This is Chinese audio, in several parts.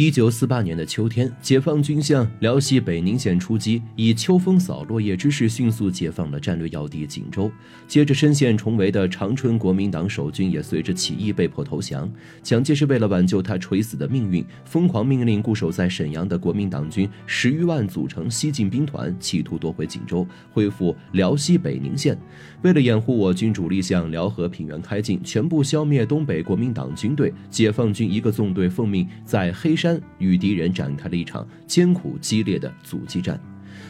一九四八年的秋天，解放军向辽西北宁县出击，以秋风扫落叶之势，迅速解放了战略要地锦州。接着，深陷重围的长春国民党守军也随着起义被迫投降。蒋介石为了挽救他垂死的命运，疯狂命令固守在沈阳的国民党军十余万组成西进兵团，企图夺回锦州，恢复辽西北宁县。为了掩护我军主力向辽河平原开进，全部消灭东北国民党军队，解放军一个纵队奉命在黑山。与敌人展开了一场艰苦激烈的阻击战。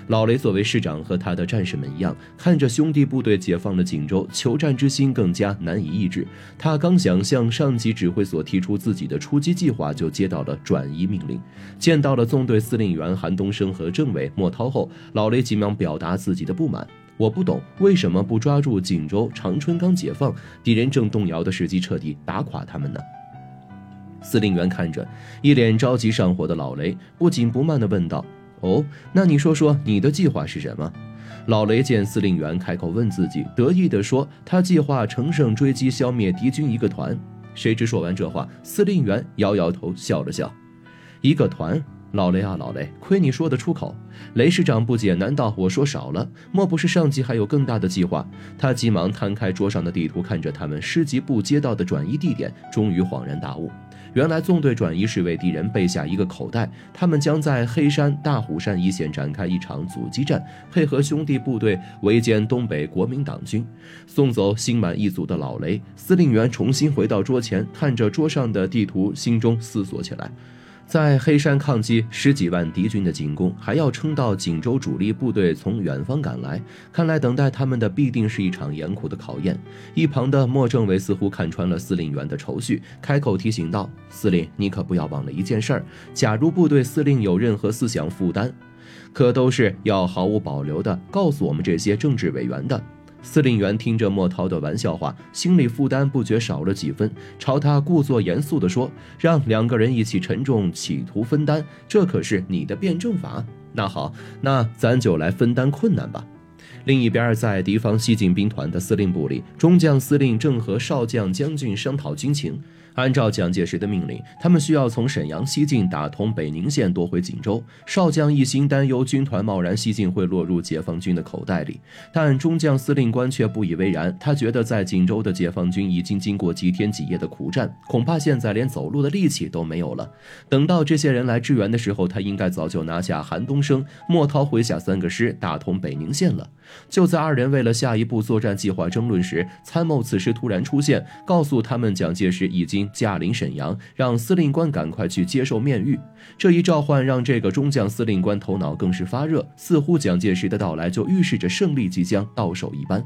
老雷作为师长，和他的战士们一样，看着兄弟部队解放了锦州，求战之心更加难以抑制。他刚想向上级指挥所提出自己的出击计划，就接到了转移命令。见到了纵队司令员韩东升和政委莫涛后，老雷急忙表达自己的不满：“我不懂为什么不抓住锦州、长春刚解放，敌人正动摇的时机，彻底打垮他们呢？”司令员看着一脸着急上火的老雷，不紧不慢地问道：“哦，那你说说你的计划是什么？”老雷见司令员开口问自己，得意地说：“他计划乘胜追击，消灭敌军一个团。”谁知说完这话，司令员摇摇头，笑了笑：“一个团。”老雷啊，老雷，亏你说得出口！雷师长不解，难道我说少了？莫不是上级还有更大的计划？他急忙摊开桌上的地图，看着他们师级部接到的转移地点，终于恍然大悟。原来纵队转移是为敌人备下一个口袋，他们将在黑山、大虎山一线展开一场阻击战，配合兄弟部队围歼东北国民党军。送走心满意足的老雷，司令员重新回到桌前，看着桌上的地图，心中思索起来。在黑山抗击十几万敌军的进攻，还要撑到锦州主力部队从远方赶来，看来等待他们的必定是一场严酷的考验。一旁的莫政委似乎看穿了司令员的愁绪，开口提醒道：“司令，你可不要忘了一件事儿，假如部队司令有任何思想负担，可都是要毫无保留的告诉我们这些政治委员的。”司令员听着莫涛的玩笑话，心里负担不觉少了几分，朝他故作严肃地说：“让两个人一起沉重，企图分担，这可是你的辩证法。那好，那咱就来分担困难吧。”另一边，在敌方西进兵团的司令部里，中将司令正和少将将军商讨军情。按照蒋介石的命令，他们需要从沈阳西进，打通北宁线，夺回锦州。少将一心担忧军团贸然西进会落入解放军的口袋里，但中将司令官却不以为然。他觉得在锦州的解放军已经经过几天几夜的苦战，恐怕现在连走路的力气都没有了。等到这些人来支援的时候，他应该早就拿下韩东升、莫涛麾下三个师，打通北宁线了。就在二人为了下一步作战计划争论时，参谋此时突然出现，告诉他们蒋介石已经。驾临沈阳，让司令官赶快去接受面谕。这一召唤让这个中将司令官头脑更是发热，似乎蒋介石的到来就预示着胜利即将到手一般。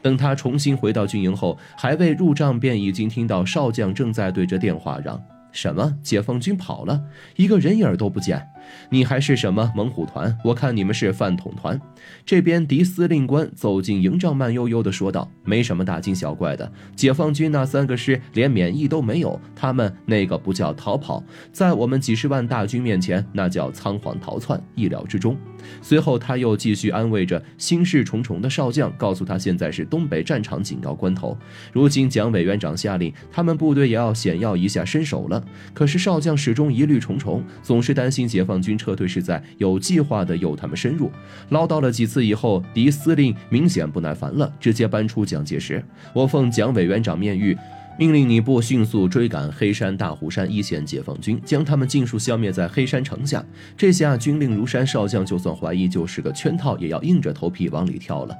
等他重新回到军营后，还未入帐，便已经听到少将正在对着电话嚷：“什么？解放军跑了，一个人影都不见。”你还是什么猛虎团？我看你们是饭桶团。这边狄司令官走进营帐，慢悠悠地说道：“没什么大惊小怪的，解放军那三个师连免疫都没有，他们那个不叫逃跑，在我们几十万大军面前，那叫仓皇逃窜，意料之中。”随后他又继续安慰着心事重重的少将，告诉他现在是东北战场紧要关头，如今蒋委员长下令，他们部队也要险要一下身手了。可是少将始终疑虑重重，总是担心解放。军撤退是在有计划的诱他们深入，唠叨了几次以后，狄司令明显不耐烦了，直接搬出蒋介石：“我奉蒋委员长面谕。”命令你部迅速追赶黑山、大虎山一线解放军，将他们尽数消灭在黑山城下。这下军令如山少将就算怀疑就是个圈套，也要硬着头皮往里跳了。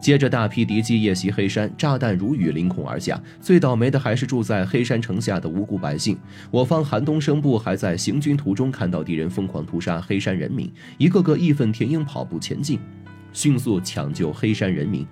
接着，大批敌机夜袭黑山，炸弹如雨凌空而下。最倒霉的还是住在黑山城下的无辜百姓。我方韩东升部还在行军途中看到敌人疯狂屠杀黑山人民，一个个义愤填膺跑步前进，迅速抢救黑山人民。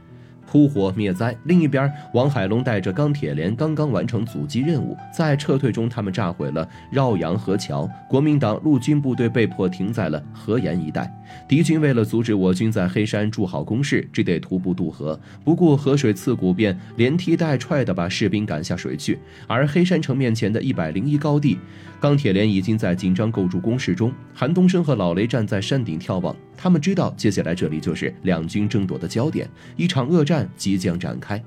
扑火灭灾。另一边，王海龙带着钢铁连刚刚完成阻击任务，在撤退中，他们炸毁了绕阳河桥，国民党陆军部队被迫停在了河沿一带。敌军为了阻止我军在黑山筑好工事，只得徒步渡河，不顾河水刺骨，便连踢带踹地把士兵赶下水去。而黑山城面前的一百零一高地，钢铁连已经在紧张构筑工事中。韩东升和老雷站在山顶眺望，他们知道接下来这里就是两军争夺的焦点，一场恶战。即将展开。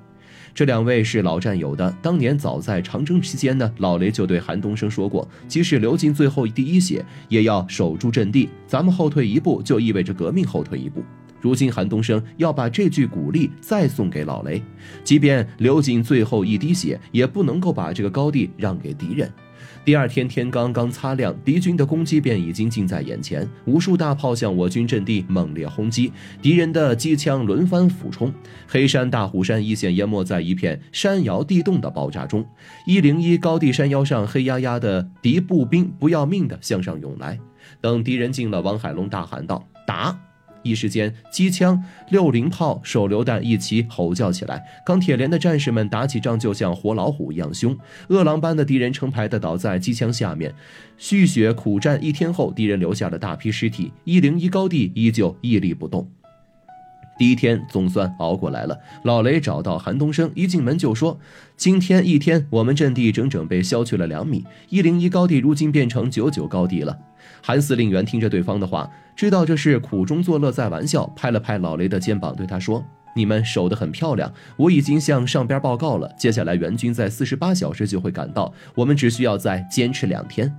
这两位是老战友的，当年早在长征期间呢，老雷就对韩东升说过，即使流尽最后第一血，也要守住阵地。咱们后退一步，就意味着革命后退一步。如今韩东升要把这句鼓励再送给老雷，即便流尽最后一滴血，也不能够把这个高地让给敌人。第二天天刚刚擦亮，敌军的攻击便已经近在眼前。无数大炮向我军阵地猛烈轰击，敌人的机枪轮番俯冲，黑山大虎山一线淹没在一片山摇地动的爆炸中。一零一高地山腰上，黑压压的敌步兵不要命的向上涌来。等敌人近了，王海龙大喊道：“打！”一时间，机枪、六零炮、手榴弹一起吼叫起来。钢铁连的战士们打起仗就像活老虎一样凶，饿狼般的敌人成排的倒在机枪下面，续血苦战一天后，敌人留下了大批尸体。一零一高地依旧屹立不动。第一天总算熬过来了。老雷找到韩东升，一进门就说：“今天一天，我们阵地整整被削去了两米。一零一高地如今变成九九高地了。”韩司令员听着对方的话，知道这是苦中作乐，在玩笑，拍了拍老雷的肩膀，对他说：“你们守得很漂亮，我已经向上边报告了。接下来援军在四十八小时就会赶到，我们只需要再坚持两天。”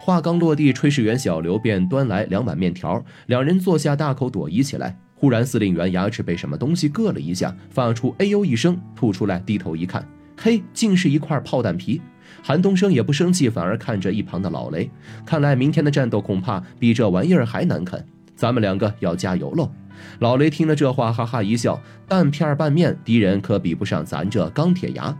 话刚落地，炊事员小刘便端来两碗面条，两人坐下，大口朵颐起来。忽然，司令员牙齿被什么东西硌了一下，发出“哎呦”一声，吐出来，低头一看，嘿，竟是一块炮弹皮。韩东升也不生气，反而看着一旁的老雷，看来明天的战斗恐怕比这玩意儿还难啃。咱们两个要加油喽！老雷听了这话，哈哈一笑：“弹片拌面，敌人可比不上咱这钢铁牙。”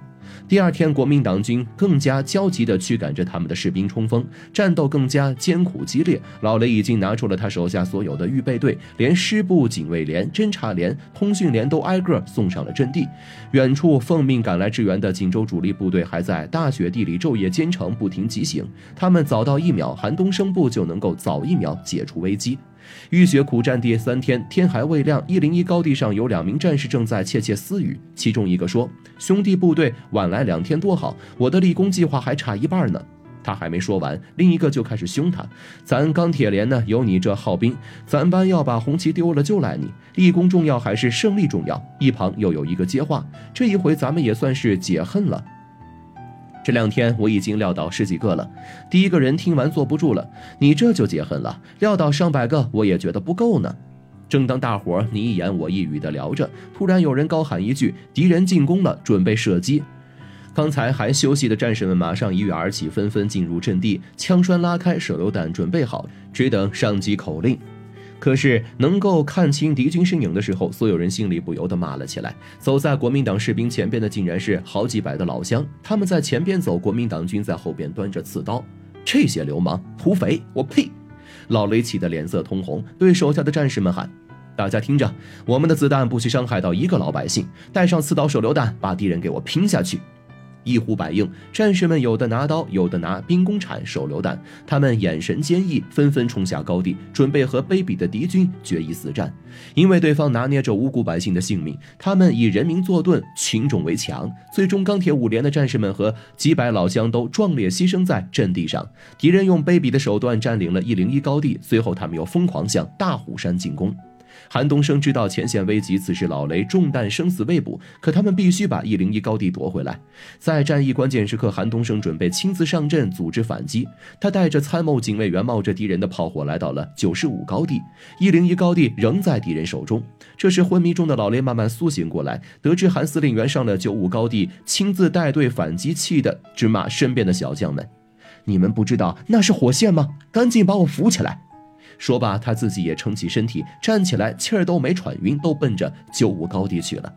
第二天，国民党军更加焦急地驱赶着他们的士兵冲锋，战斗更加艰苦激烈。老雷已经拿出了他手下所有的预备队，连师部警卫连、侦察连、通讯连都挨个送上了阵地。远处奉命赶来支援的锦州主力部队还在大雪地里昼夜兼程，不停急行。他们早到一秒，韩东升部就能够早一秒解除危机。浴血苦战第三天，天还未亮，一零一高地上有两名战士正在窃窃私语。其中一个说：“兄弟部队晚来两天多好，我的立功计划还差一半呢。”他还没说完，另一个就开始凶他：“咱钢铁连呢，有你这号兵，咱班要把红旗丢了就赖你。立功重要还是胜利重要？”一旁又有一个接话：“这一回咱们也算是解恨了。”这两天我已经撂倒十几个了。第一个人听完坐不住了：“你这就解恨了？撂倒上百个，我也觉得不够呢。”正当大伙儿你一言我一语的聊着，突然有人高喊一句：“敌人进攻了，准备射击！”刚才还休息的战士们马上一跃而起，纷纷进入阵地，枪栓拉开，手榴弹准备好，只等上级口令。可是能够看清敌军身影的时候，所有人心里不由得骂了起来。走在国民党士兵前边的，竟然是好几百的老乡。他们在前边走，国民党军在后边端着刺刀。这些流氓、土匪，我呸！老雷气得脸色通红，对手下的战士们喊：“大家听着，我们的子弹不许伤害到一个老百姓，带上刺刀、手榴弹，把敌人给我拼下去！”一呼百应，战士们有的拿刀，有的拿兵工铲、手榴弹，他们眼神坚毅，纷纷冲下高地，准备和卑鄙的敌军决一死战。因为对方拿捏着无辜百姓的性命，他们以人民作盾，群众为强。最终，钢铁五连的战士们和几百老乡都壮烈牺牲在阵地上。敌人用卑鄙的手段占领了一零一高地，随后他们又疯狂向大虎山进攻。韩东升知道前线危急，此时老雷中弹，生死未卜。可他们必须把一零一高地夺回来。在战役关键时刻，韩东升准备亲自上阵组织反击。他带着参谋警卫员，冒着敌人的炮火，来到了九十五高地。一零一高地仍在敌人手中。这时，昏迷中的老雷慢慢苏醒过来，得知韩司令员上了九五高地，亲自带队反击，气的直骂身边的小将们：“你们不知道那是火线吗？赶紧把我扶起来！”说罢，他自己也撑起身体，站起来，气儿都没喘匀，都奔着九五高地去了。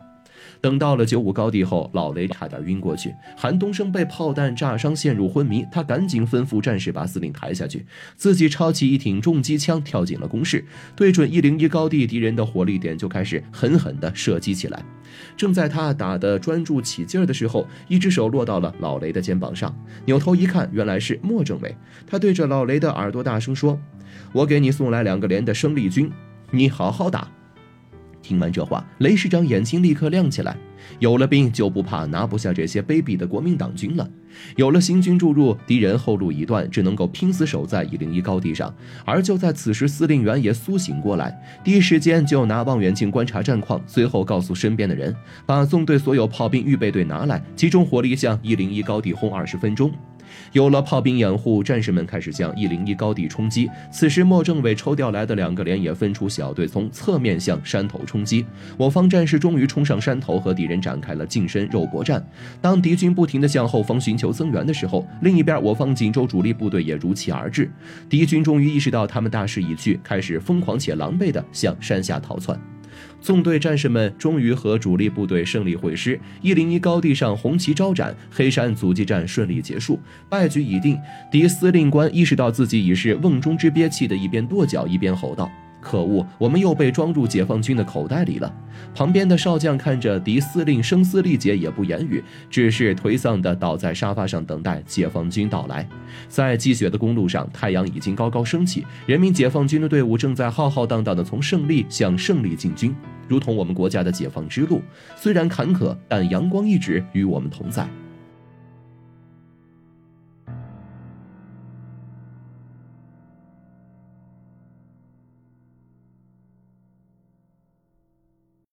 等到了九五高地后，老雷差点晕过去。韩东升被炮弹炸伤，陷入昏迷。他赶紧吩咐战士把司令抬下去，自己抄起一挺重机枪，跳进了工事，对准一零一高地敌人的火力点，就开始狠狠地射击起来。正在他打得专注起劲儿的时候，一只手落到了老雷的肩膀上，扭头一看，原来是莫政委。他对着老雷的耳朵大声说。我给你送来两个连的生力军，你好好打。听完这话，雷师长眼睛立刻亮起来。有了兵，就不怕拿不下这些卑鄙的国民党军了。有了新军注入，敌人后路已断，只能够拼死守在一零一高地上。而就在此时，司令员也苏醒过来，第一时间就拿望远镜观察战况，随后告诉身边的人，把纵队所有炮兵预备队拿来，集中火力向一零一高地轰二十分钟。有了炮兵掩护，战士们开始向一零一高地冲击。此时，莫政委抽调来的两个连也分出小队，从侧面向山头冲击。我方战士终于冲上山头，和敌人展开了近身肉搏战。当敌军不停地向后方寻求增援的时候，另一边我方锦州主力部队也如期而至。敌军终于意识到他们大势已去，开始疯狂且狼狈地向山下逃窜。纵队战士们终于和主力部队胜利会师，一零一高地上红旗招展，黑山阻击战顺利结束，败局已定。敌司令官意识到自己已是瓮中之鳖，气得一边跺脚一边吼道。可恶，我们又被装入解放军的口袋里了。旁边的少将看着敌司令声嘶力竭，也不言语，只是颓丧地倒在沙发上，等待解放军到来。在积雪的公路上，太阳已经高高升起，人民解放军的队伍正在浩浩荡荡地从胜利向胜利进军，如同我们国家的解放之路，虽然坎坷，但阳光一直与我们同在。